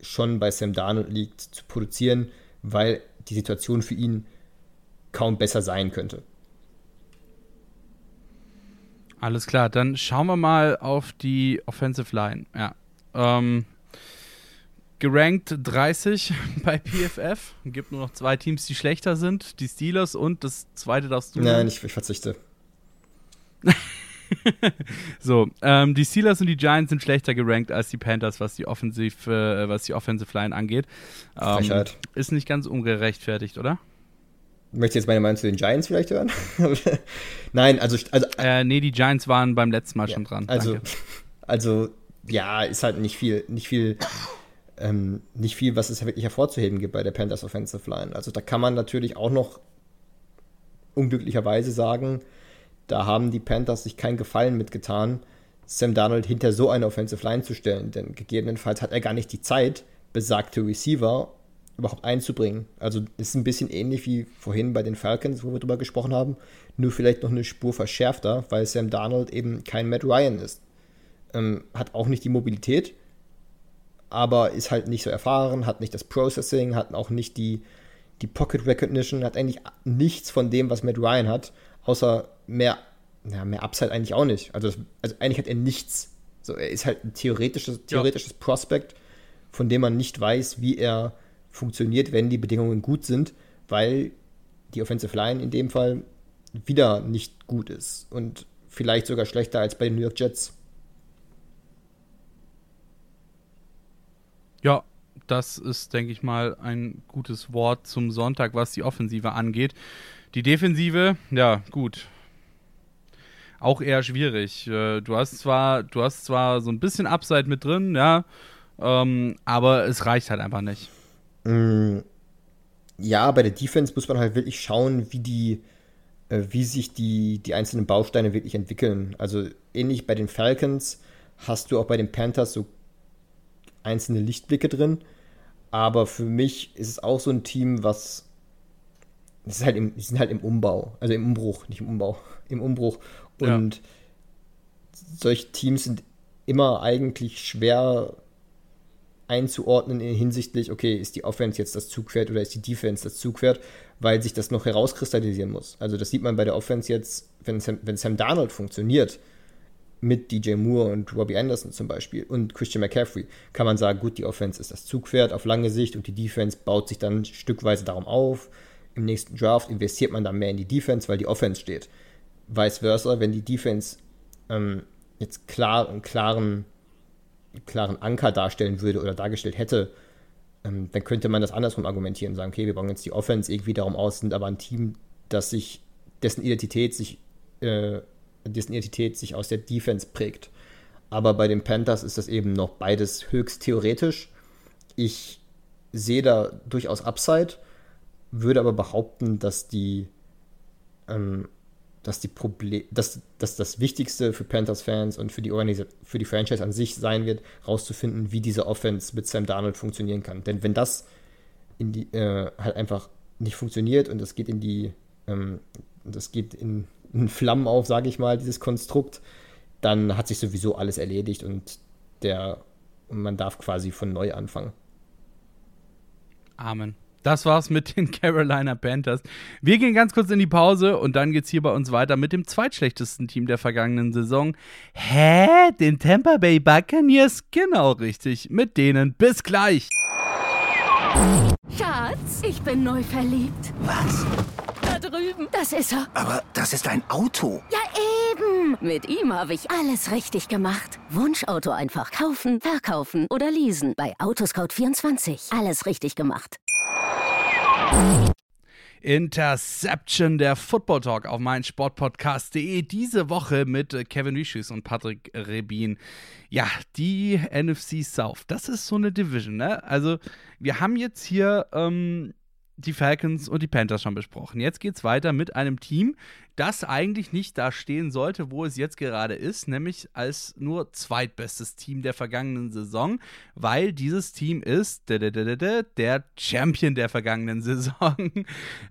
schon bei Sam Darnold liegt, zu produzieren, weil die Situation für ihn kaum besser sein könnte. Alles klar, dann schauen wir mal auf die Offensive Line. Ja. Ähm, gerankt 30 bei PFF. Gibt nur noch zwei Teams, die schlechter sind. Die Steelers und das zweite darfst du. Nein, ich, ich verzichte. So, ähm, die Steelers und die Giants sind schlechter gerankt als die Panthers, was die Offensive, äh, was die Offensive Line angeht. Ähm, Frechheit. ist nicht ganz ungerechtfertigt, oder? Möchtest du jetzt meine Meinung zu den Giants vielleicht hören? Nein, also, also Äh, nee, die Giants waren beim letzten Mal Ja, schon dran. Also, Danke. also, ja, ist halt nicht viel, nicht viel, ähm, nicht viel, was es wirklich hervorzuheben gibt bei der Panthers Offensive Line. Also da kann man natürlich auch noch unglücklicherweise sagen, da haben die Panthers sich keinen Gefallen mitgetan, Sam Darnold hinter so eine Offensive Line zu stellen, denn gegebenenfalls hat er gar nicht die Zeit, besagte Receiver überhaupt einzubringen. Also ist ein bisschen ähnlich wie vorhin bei den Falcons, wo wir drüber gesprochen haben, nur vielleicht noch eine Spur verschärfter, weil Sam Darnold eben kein Matt Ryan ist. Ähm, hat auch nicht die Mobilität, aber ist halt nicht so erfahren, hat nicht das Processing, hat auch nicht die, die Pocket Recognition, hat eigentlich nichts von dem, was Matt Ryan hat, außer mehr, ja, mehr Upside eigentlich auch nicht. Also, das, also eigentlich hat er nichts. So, er ist halt ein theoretisches, theoretisches Prospect, von dem man nicht weiß, wie er funktioniert, wenn die Bedingungen gut sind, weil die Offensive Line in dem Fall wieder nicht gut ist und vielleicht sogar schlechter als bei den New York Jets. Ja, das ist, denke ich mal, ein gutes Wort zum Sonntag, was die Offensive angeht. Die Defensive, ja, gut. Auch eher schwierig. Äh, du hast zwar, du hast zwar so ein bisschen Upside mit drin, ja, ähm, aber es reicht halt einfach nicht. Mm, ja, bei der Defense muss man halt wirklich schauen, wie die, äh, wie sich die, die einzelnen Bausteine wirklich entwickeln. Also ähnlich bei den Falcons hast du auch bei den Panthers so einzelne Lichtblicke drin. Aber für mich ist es auch so ein Team, was. Es ist halt im, die sind halt im Umbau. Also im Umbruch, nicht im Umbau. Im Umbruch. Und ja. solche Teams sind immer eigentlich schwer einzuordnen hinsichtlich, okay, ist die Offense jetzt das Zugpferd oder ist die Defense das Zugpferd, weil sich das noch herauskristallisieren muss. Also das sieht man bei der Offense jetzt, wenn Sam, wenn Sam Darnold funktioniert, mit DJ Moore und Robbie Anderson zum Beispiel und Christian McCaffrey, kann man sagen, gut, die Offense ist das Zugpferd auf lange Sicht und die Defense baut sich dann stückweise darum auf. Im nächsten Draft investiert man dann mehr in die Defense, weil die Offense steht. Vice versa, wenn die Defense ähm, jetzt klar einen klaren, klaren Anker darstellen würde oder dargestellt hätte, ähm, dann könnte man das andersrum argumentieren und sagen, okay, wir bauen jetzt die Offense irgendwie darum aus, sind aber ein Team, das sich, dessen Identität sich äh, dessen Identität sich aus der Defense prägt. Aber bei den Panthers ist das eben noch beides höchst theoretisch. Ich sehe da durchaus Upside, würde aber behaupten, dass die, ähm, dass die Problem, dass, dass das Wichtigste für Panthers-Fans und für die für die Franchise an sich sein wird, rauszufinden, wie diese Offense mit Sam Darnold funktionieren kann. Denn wenn das in die, äh, halt einfach nicht funktioniert und das geht in die, ähm, das geht in in Flammen auf, sage ich mal, dieses Konstrukt, dann hat sich sowieso alles erledigt und der man darf quasi von neu anfangen. Amen. Das war's mit den Carolina Panthers. Wir gehen ganz kurz in die Pause und dann geht's hier bei uns weiter mit dem zweitschlechtesten Team der vergangenen Saison. Hä? Den Tampa Bay Buccaneers? Genau richtig. Mit denen. Bis gleich. Schatz, ich bin neu verliebt. Was? Drüben. Das ist er. Aber das ist ein Auto. Ja, eben. Mit ihm habe ich alles richtig gemacht. Wunschauto einfach kaufen, verkaufen oder leasen. Bei Autoscout24. Alles richtig gemacht. Interception, der Football Talk auf meinen Sportpodcast.de. Diese Woche mit Kevin Wischus und Patrick Rebin. Ja, die NFC South. Das ist so eine Division, ne? Also, wir haben jetzt hier ähm, die Falcons und die Panthers schon besprochen. Jetzt geht es weiter mit einem Team, das eigentlich nicht da stehen sollte, wo es jetzt gerade ist, nämlich als nur zweitbestes Team der vergangenen Saison, weil dieses Team ist der Champion der vergangenen Saison,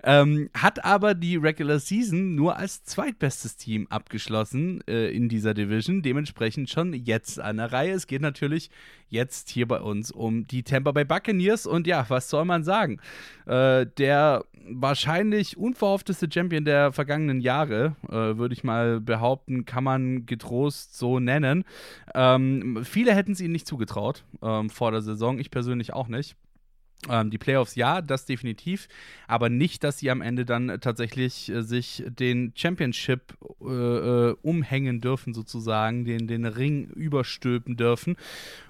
ähm, hat aber die Regular Season nur als zweitbestes Team abgeschlossen äh, in dieser Division, dementsprechend schon jetzt an der Reihe. Es geht natürlich jetzt hier bei uns um die Tampa Bay Buccaneers und ja, was soll man sagen? Äh, der wahrscheinlich unverhoffteste Champion der vergangenen Jahre, äh, würde ich mal behaupten, kann man getrost so nennen. Ähm, viele hätten es ihnen nicht zugetraut ähm, vor der Saison, ich persönlich auch nicht. Ähm, die Playoffs ja, das definitiv, aber nicht, dass sie am Ende dann tatsächlich äh, sich den Championship äh, äh, umhängen dürfen, sozusagen, den, den Ring überstülpen dürfen.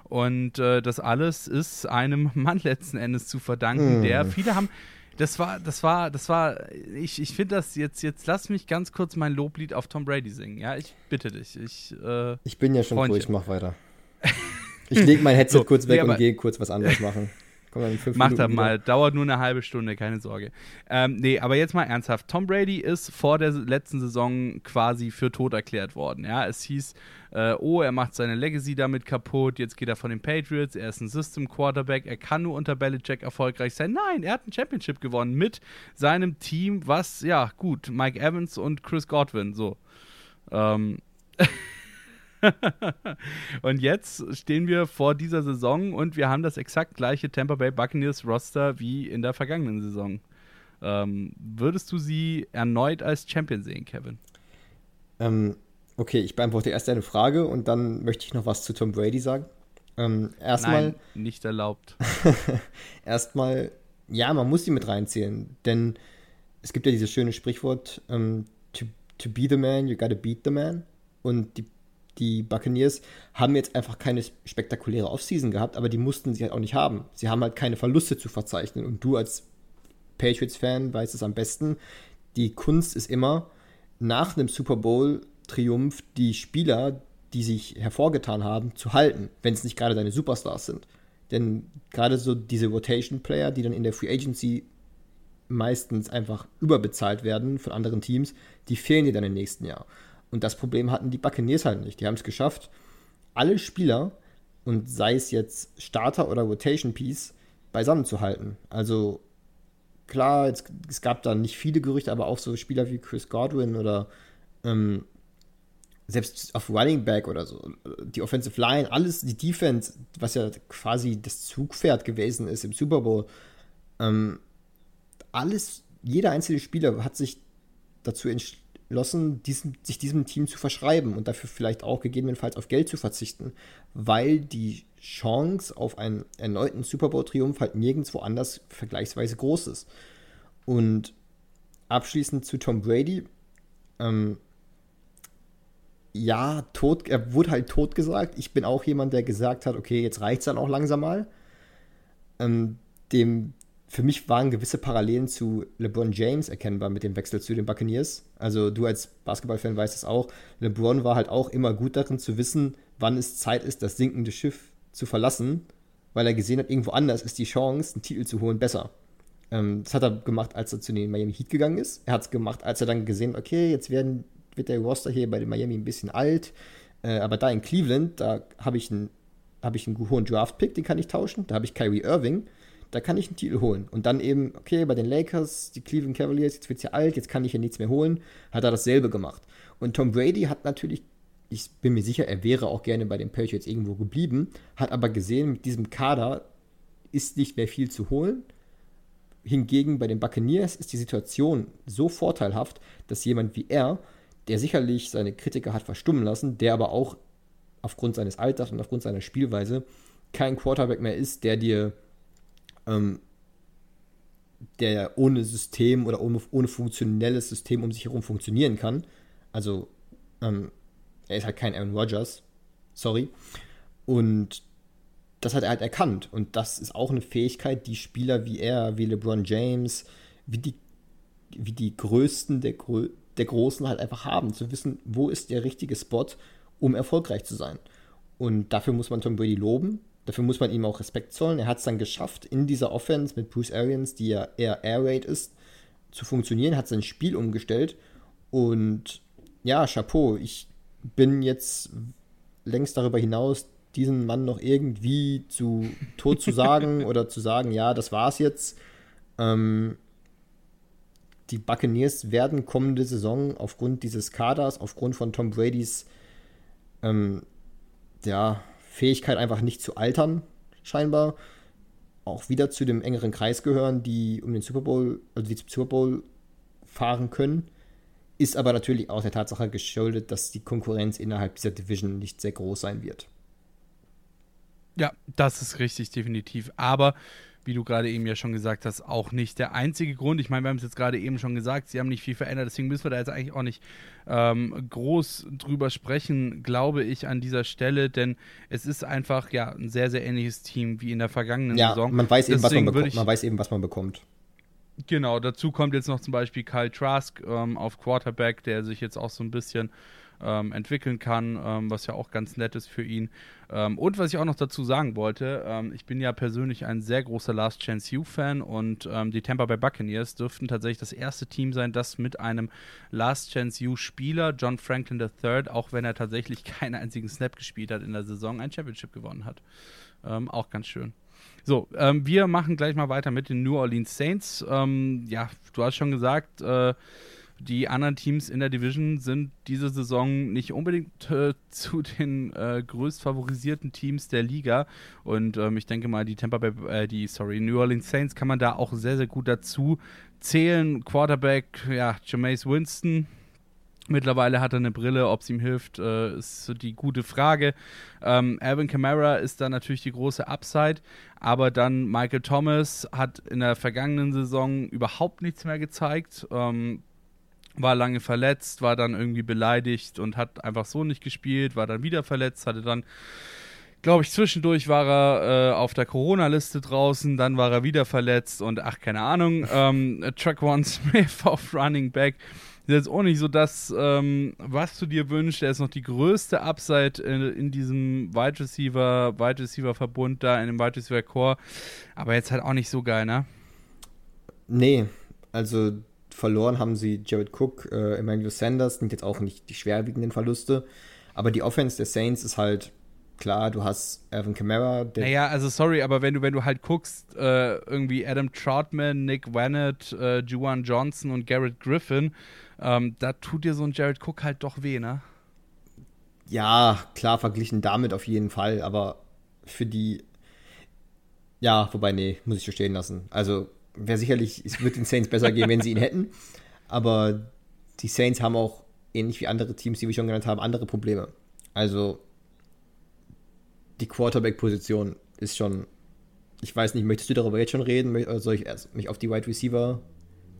Und äh, das alles ist einem Mann letzten Endes zu verdanken, mm. der viele haben das war, das war, das war, ich, ich finde das jetzt, jetzt lass mich ganz kurz mein Loblied auf Tom Brady singen, ja? Ich bitte dich. Ich, äh, ich bin ja schon Freundchen. durch, mach weiter. Ich lege mein Headset so, kurz weg nee, und gehe kurz was anderes machen. Mach das mal, dauert nur eine halbe Stunde, keine Sorge. Ähm, nee, aber jetzt mal ernsthaft. Tom Brady ist vor der letzten Saison quasi für tot erklärt worden. Ja, es hieß, äh, oh, er macht seine Legacy damit kaputt, jetzt geht er von den Patriots, er ist ein System Quarterback, er kann nur unter Belichick erfolgreich sein. Nein, er hat ein Championship gewonnen mit seinem Team, was, ja, gut, Mike Evans und Chris Godwin, so. Ähm. und jetzt stehen wir vor dieser Saison und wir haben das exakt gleiche Tampa Bay Buccaneers Roster wie in der vergangenen Saison. Ähm, würdest du sie erneut als Champion sehen, Kevin? Ähm, okay, ich beantworte erst eine Frage und dann möchte ich noch was zu Tom Brady sagen. Ähm, erstmal. Nicht erlaubt. erstmal ja, man muss sie mit reinzählen, denn es gibt ja dieses schöne Sprichwort, ähm, to, to be the man, you gotta beat the man. Und die, die Buccaneers haben jetzt einfach keine spektakuläre Offseason gehabt, aber die mussten sie halt auch nicht haben. Sie haben halt keine Verluste zu verzeichnen. Und du als Patriots-Fan weißt es am besten. Die Kunst ist immer, nach einem Super Bowl-Triumph die Spieler, die sich hervorgetan haben, zu halten, wenn es nicht gerade deine Superstars sind. Denn gerade so diese Rotation-Player, die dann in der Free Agency meistens einfach überbezahlt werden von anderen Teams, die fehlen dir dann im nächsten Jahr. Und das Problem hatten die Buccaneers halt nicht. Die haben es geschafft, alle Spieler, und sei es jetzt Starter oder Rotation Piece, beisammen zu halten. Also klar, es, es gab da nicht viele Gerüchte, aber auch so Spieler wie Chris Godwin oder ähm, selbst auf Running Back oder so, die Offensive Line, alles, die Defense, was ja quasi das Zugpferd gewesen ist im Super Bowl, ähm, alles, jeder einzelne Spieler hat sich dazu entschlossen, diesem, sich diesem Team zu verschreiben und dafür vielleicht auch gegebenenfalls auf Geld zu verzichten, weil die Chance auf einen erneuten Super Bowl-Triumph halt nirgendwo anders vergleichsweise groß ist. Und abschließend zu Tom Brady, ähm, ja, tot, er wurde halt tot gesagt. Ich bin auch jemand, der gesagt hat, okay, jetzt reicht es dann auch langsam mal. Ähm, dem, für mich waren gewisse Parallelen zu LeBron James erkennbar mit dem Wechsel zu den Buccaneers. Also du als Basketballfan weißt es auch. LeBron war halt auch immer gut darin zu wissen, wann es Zeit ist, das sinkende Schiff zu verlassen, weil er gesehen hat, irgendwo anders ist die Chance, einen Titel zu holen, besser. Ähm, das hat er gemacht, als er zu den Miami Heat gegangen ist. Er hat es gemacht, als er dann gesehen hat, okay, jetzt werden wird der Roster hier bei den Miami ein bisschen alt. Äh, aber da in Cleveland, da habe ich einen habe ich einen hohen Draft-Pick, den kann ich tauschen. Da habe ich Kyrie Irving, da kann ich einen Titel holen. Und dann eben, okay, bei den Lakers, die Cleveland Cavaliers, jetzt wird es ja alt, jetzt kann ich ja nichts mehr holen. Hat er dasselbe gemacht. Und Tom Brady hat natürlich, ich bin mir sicher, er wäre auch gerne bei den Patriots irgendwo geblieben, hat aber gesehen, mit diesem Kader ist nicht mehr viel zu holen. Hingegen bei den Buccaneers ist die Situation so vorteilhaft, dass jemand wie er der sicherlich seine Kritiker hat verstummen lassen, der aber auch aufgrund seines Alters und aufgrund seiner Spielweise kein Quarterback mehr ist, der dir ähm, der ohne System oder ohne, ohne funktionelles System um sich herum funktionieren kann. Also ähm, er ist halt kein Aaron Rodgers, sorry. Und das hat er halt erkannt. Und das ist auch eine Fähigkeit, die Spieler wie er, wie LeBron James, wie die, wie die Größten der, der Großen halt einfach haben, zu wissen, wo ist der richtige Spot, um erfolgreich zu sein. Und dafür muss man Tom Brady loben, dafür muss man ihm auch Respekt zollen. Er hat es dann geschafft, in dieser Offense mit Bruce Arians, die ja eher Air Raid ist, zu funktionieren, hat sein Spiel umgestellt. Und ja, Chapeau, ich bin jetzt längst darüber hinaus, diesen Mann noch irgendwie zu tot zu sagen oder zu sagen, ja, das war's jetzt. Ähm, die Buccaneers werden kommende Saison aufgrund dieses Kaders, aufgrund von Tom Bradys ähm, ja, Fähigkeit einfach nicht zu altern, scheinbar, auch wieder zu dem engeren Kreis gehören, die um den Super Bowl, also die zum Super Bowl fahren können. Ist aber natürlich auch der Tatsache geschuldet, dass die Konkurrenz innerhalb dieser Division nicht sehr groß sein wird. Ja, das ist richtig, definitiv. Aber wie du gerade eben ja schon gesagt hast, auch nicht der einzige Grund. Ich meine, wir haben es jetzt gerade eben schon gesagt, sie haben nicht viel verändert, deswegen müssen wir da jetzt eigentlich auch nicht ähm, groß drüber sprechen, glaube ich, an dieser Stelle, denn es ist einfach ja ein sehr, sehr ähnliches Team wie in der vergangenen ja, Saison. Man weiß, eben, was man, bekommt. man weiß eben, was man bekommt. Genau, dazu kommt jetzt noch zum Beispiel Kyle Trask ähm, auf Quarterback, der sich jetzt auch so ein bisschen ähm, entwickeln kann, ähm, was ja auch ganz nett ist für ihn. Ähm, und was ich auch noch dazu sagen wollte, ähm, ich bin ja persönlich ein sehr großer Last Chance U-Fan und ähm, die Tampa Bay Buccaneers dürften tatsächlich das erste Team sein, das mit einem Last Chance U-Spieler, John Franklin III, auch wenn er tatsächlich keinen einzigen Snap gespielt hat in der Saison, ein Championship gewonnen hat. Ähm, auch ganz schön. So, ähm, wir machen gleich mal weiter mit den New Orleans Saints. Ähm, ja, du hast schon gesagt, äh, die anderen Teams in der Division sind diese Saison nicht unbedingt äh, zu den äh, größt favorisierten Teams der Liga. Und ähm, ich denke mal, die Tampa Bay, äh, die, sorry, New Orleans Saints kann man da auch sehr, sehr gut dazu zählen. Quarterback, ja, Jameis Winston Mittlerweile hat er eine Brille, ob es ihm hilft, äh, ist die gute Frage. Ähm, Alvin Kamara ist da natürlich die große Upside, aber dann Michael Thomas hat in der vergangenen Saison überhaupt nichts mehr gezeigt. Ähm, war lange verletzt, war dann irgendwie beleidigt und hat einfach so nicht gespielt, war dann wieder verletzt, hatte dann glaube ich, zwischendurch war er äh, auf der Corona-Liste draußen, dann war er wieder verletzt und ach, keine Ahnung. Ähm, Track One Smith auf Running Back ist jetzt auch nicht so das, ähm, was du dir wünschst. Er ist noch die größte Upside in, in diesem Wide Receiver, Wide Receiver Verbund da, in dem Wide Receiver Core. Aber jetzt halt auch nicht so geil, ne? Nee, also verloren haben sie Jared Cook, äh, Emmanuel Sanders, sind jetzt auch nicht die schwerwiegenden Verluste. Aber die Offense der Saints ist halt klar, du hast Alvin Kamara. Der naja, also sorry, aber wenn du, wenn du halt guckst, äh, irgendwie Adam Troutman, Nick Wannett, äh, Juwan Johnson und Garrett Griffin, ähm, da tut dir so ein Jared Cook halt doch weh, ne? Ja, klar, verglichen damit auf jeden Fall, aber für die. Ja, wobei, nee, muss ich so stehen lassen. Also, wäre sicherlich, es wird den Saints besser gehen, wenn sie ihn hätten, aber die Saints haben auch, ähnlich wie andere Teams, die wir schon genannt haben, andere Probleme. Also, die Quarterback-Position ist schon. Ich weiß nicht, möchtest du darüber jetzt schon reden? Oder soll ich erst mich auf die Wide Receiver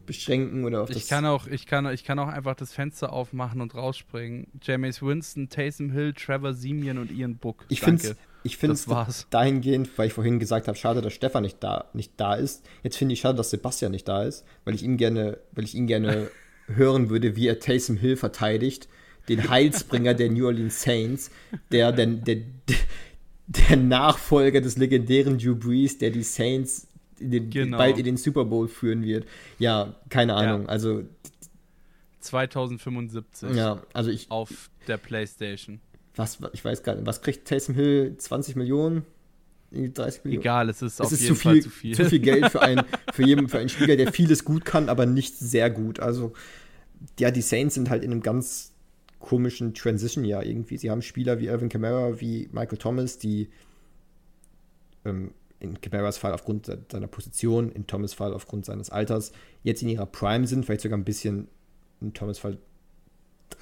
beschränken oder auf das. Ich kann auch, ich kann, ich kann auch einfach das Fenster aufmachen und rausspringen. James Winston, Taysom Hill, Trevor Simeon und Ian Book. Ich finde ich finde es dahingehend, weil ich vorhin gesagt habe, schade, dass Stefan nicht da, nicht da ist. Jetzt finde ich schade, dass Sebastian nicht da ist, weil ich ihn gerne, weil ich ihn gerne hören würde, wie er Taysom Hill verteidigt, den Heilsbringer der New Orleans Saints, der, der, der, der Nachfolger des legendären Drew Brees, der die Saints in den, genau. bald in den Super Bowl führen wird. Ja, keine Ahnung. Ja. Also 2075. Ja, also ich auf der PlayStation. Was ich weiß gar nicht, was kriegt Taysom Hill 20 Millionen? 30 Millionen. Egal, es ist es auf ist jeden zu viel, Fall zu viel. Zu viel Geld für einen, für, jeden, für einen Spieler, der vieles gut kann, aber nicht sehr gut. Also, ja, die Saints sind halt in einem ganz komischen Transition-Jahr irgendwie. Sie haben Spieler wie Irvin Kamara, wie Michael Thomas, die ähm, in Camaras Fall aufgrund seiner Position, in Thomas Fall aufgrund seines Alters, jetzt in ihrer Prime sind, vielleicht sogar ein bisschen in Thomas Fall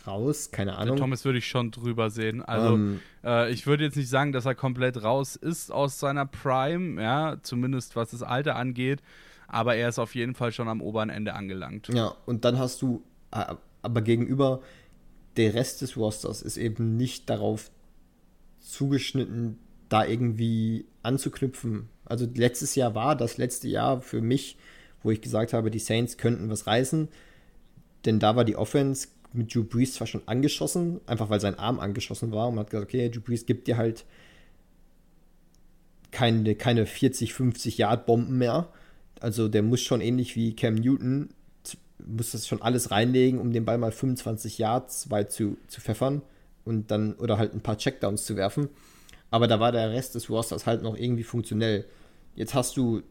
raus, keine Ahnung. Der Thomas würde ich schon drüber sehen. Also ähm, äh, ich würde jetzt nicht sagen, dass er komplett raus ist aus seiner Prime, ja, zumindest was das Alter angeht, aber er ist auf jeden Fall schon am oberen Ende angelangt. Ja, und dann hast du äh, aber gegenüber der Rest des Rosters ist eben nicht darauf zugeschnitten, da irgendwie anzuknüpfen. Also letztes Jahr war das letzte Jahr für mich, wo ich gesagt habe, die Saints könnten was reißen. Denn da war die Offense mit Drew Brees zwar schon angeschossen, einfach weil sein Arm angeschossen war und man hat gesagt, okay, Drew Brees gibt dir halt keine, keine 40, 50 Yard Bomben mehr. Also der muss schon ähnlich wie Cam Newton, muss das schon alles reinlegen, um den Ball mal 25 Yards weit zu, zu pfeffern und dann oder halt ein paar Checkdowns zu werfen. Aber da war der Rest des Rosters halt noch irgendwie funktionell. Jetzt hast du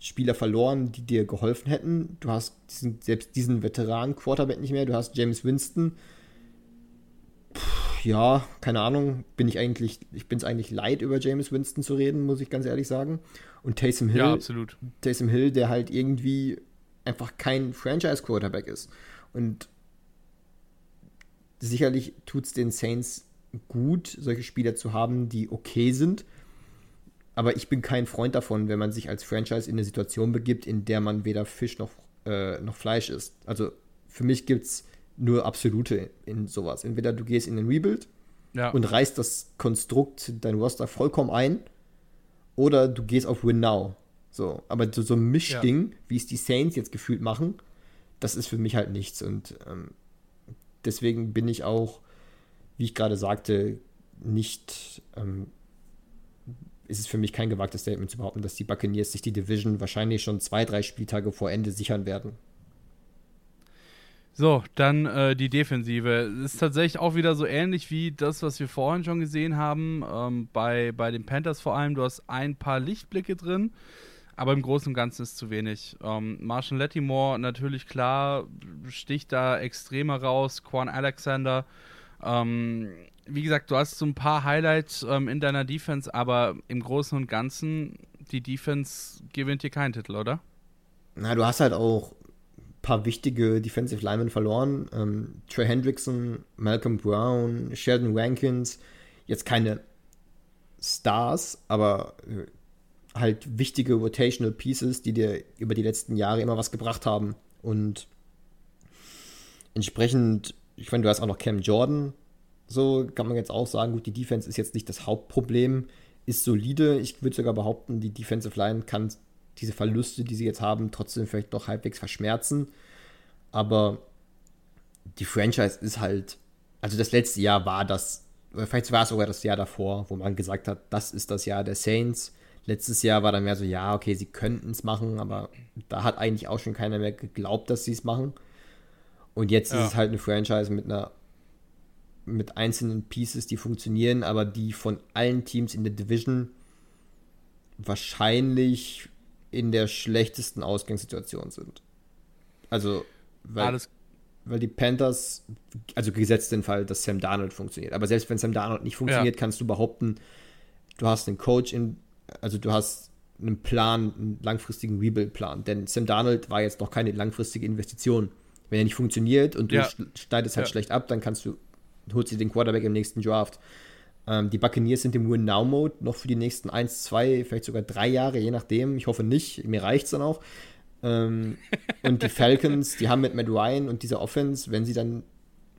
Spieler verloren, die dir geholfen hätten. Du hast diesen, selbst diesen Veteran-Quarterback nicht mehr. Du hast James Winston. Puh, ja, keine Ahnung. Bin ich eigentlich, ich bin es eigentlich leid, über James Winston zu reden, muss ich ganz ehrlich sagen. Und Taysom Hill. Ja, absolut. Taysom Hill, der halt irgendwie einfach kein Franchise-Quarterback ist. Und sicherlich tut es den Saints gut, solche Spieler zu haben, die okay sind. Aber ich bin kein Freund davon, wenn man sich als Franchise in eine Situation begibt, in der man weder Fisch noch, äh, noch Fleisch isst. Also für mich gibt es nur Absolute in sowas. Entweder du gehst in den Rebuild ja. und reißt das Konstrukt, dein Roster vollkommen ein, oder du gehst auf Win Now. So, aber so, so ein Mischding, ja. wie es die Saints jetzt gefühlt machen, das ist für mich halt nichts. Und ähm, deswegen bin ich auch wie ich gerade sagte, nicht, ähm, ist es für mich kein gewagtes Statement zu behaupten, dass die Buccaneers sich die Division wahrscheinlich schon zwei, drei Spieltage vor Ende sichern werden. So, dann äh, die Defensive. Ist tatsächlich auch wieder so ähnlich wie das, was wir vorhin schon gesehen haben. Ähm, bei, bei den Panthers vor allem. Du hast ein paar Lichtblicke drin, aber im Großen und Ganzen ist zu wenig. Ähm, Marshall Lattimore natürlich klar, sticht da extremer raus. Quan Alexander ähm, wie gesagt, du hast so ein paar Highlights ähm, in deiner Defense, aber im Großen und Ganzen, die Defense gewinnt dir keinen Titel, oder? Na, du hast halt auch paar wichtige Defensive Linemen verloren. Ähm, Trey Hendrickson, Malcolm Brown, Sheldon Rankins. Jetzt keine Stars, aber äh, halt wichtige Rotational Pieces, die dir über die letzten Jahre immer was gebracht haben. Und entsprechend, ich meine, du hast auch noch Cam Jordan. So kann man jetzt auch sagen, gut, die Defense ist jetzt nicht das Hauptproblem, ist solide. Ich würde sogar behaupten, die Defensive Line kann diese Verluste, die sie jetzt haben, trotzdem vielleicht doch halbwegs verschmerzen. Aber die Franchise ist halt, also das letzte Jahr war das, vielleicht war es sogar das Jahr davor, wo man gesagt hat, das ist das Jahr der Saints. Letztes Jahr war dann mehr so, ja, okay, sie könnten es machen, aber da hat eigentlich auch schon keiner mehr geglaubt, dass sie es machen. Und jetzt ja. ist es halt eine Franchise mit einer mit einzelnen Pieces, die funktionieren, aber die von allen Teams in der Division wahrscheinlich in der schlechtesten Ausgangssituation sind. Also, weil, Alles. weil die Panthers, also gesetzt den Fall, dass Sam Darnold funktioniert. Aber selbst wenn Sam Darnold nicht funktioniert, ja. kannst du behaupten, du hast einen Coach in, also du hast einen Plan, einen langfristigen Rebuild-Plan. Denn Sam Darnold war jetzt noch keine langfristige Investition. Wenn er nicht funktioniert und du ja. schneidest halt ja. schlecht ab, dann kannst du, holst du den Quarterback im nächsten Draft. Ähm, die Buccaneers sind im Win-Now-Mode noch für die nächsten 1, 2, vielleicht sogar drei Jahre, je nachdem. Ich hoffe nicht, mir reicht es dann auch. Ähm, und die Falcons, die haben mit Matt Ryan und dieser Offense, wenn sie dann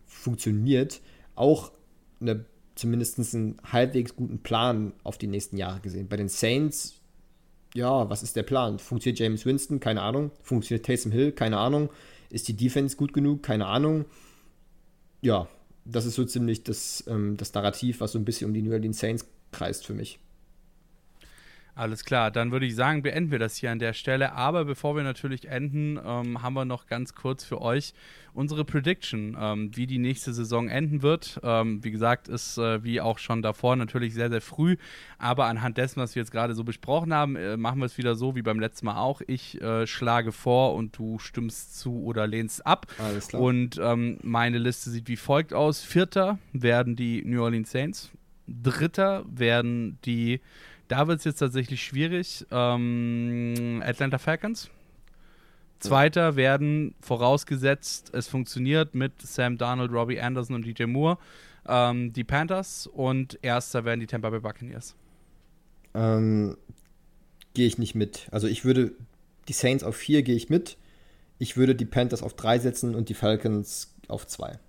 funktioniert, auch eine, zumindest einen halbwegs guten Plan auf die nächsten Jahre gesehen. Bei den Saints, ja, was ist der Plan? Funktioniert James Winston? Keine Ahnung. Funktioniert Taysom Hill? Keine Ahnung. Ist die Defense gut genug? Keine Ahnung. Ja, das ist so ziemlich das, ähm, das Narrativ, was so ein bisschen um die New Orleans Saints kreist für mich. Alles klar, dann würde ich sagen, beenden wir das hier an der Stelle. Aber bevor wir natürlich enden, ähm, haben wir noch ganz kurz für euch unsere Prediction, ähm, wie die nächste Saison enden wird. Ähm, wie gesagt, ist äh, wie auch schon davor natürlich sehr, sehr früh. Aber anhand dessen, was wir jetzt gerade so besprochen haben, äh, machen wir es wieder so wie beim letzten Mal auch. Ich äh, schlage vor und du stimmst zu oder lehnst ab. Alles klar. Und ähm, meine Liste sieht wie folgt aus: Vierter werden die New Orleans Saints. Dritter werden die da wird es jetzt tatsächlich schwierig. Ähm, Atlanta Falcons. Zweiter werden, vorausgesetzt, es funktioniert mit Sam Darnold, Robbie Anderson und DJ Moore, ähm, die Panthers. Und erster werden die Tampa Bay Buccaneers. Ähm, gehe ich nicht mit. Also ich würde die Saints auf vier gehe ich mit. Ich würde die Panthers auf drei setzen und die Falcons auf zwei.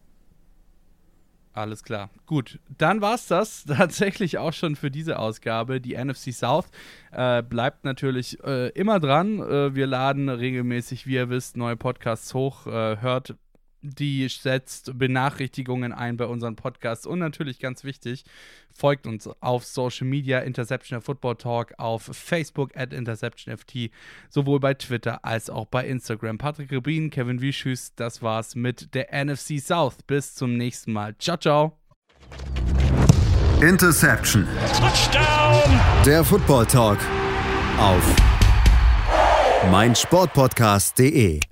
Alles klar. Gut, dann war es das tatsächlich auch schon für diese Ausgabe. Die NFC South äh, bleibt natürlich äh, immer dran. Äh, wir laden regelmäßig, wie ihr wisst, neue Podcasts hoch. Äh, hört die setzt Benachrichtigungen ein bei unseren Podcasts und natürlich ganz wichtig, folgt uns auf Social Media Interception Football Talk auf Facebook at InterceptionFT, sowohl bei Twitter als auch bei Instagram. Patrick Rubin, Kevin Wieschüss, das war's mit der NFC South. Bis zum nächsten Mal. Ciao, ciao. Interception. Touchdown. Der Football Talk auf meinsportpodcast.de.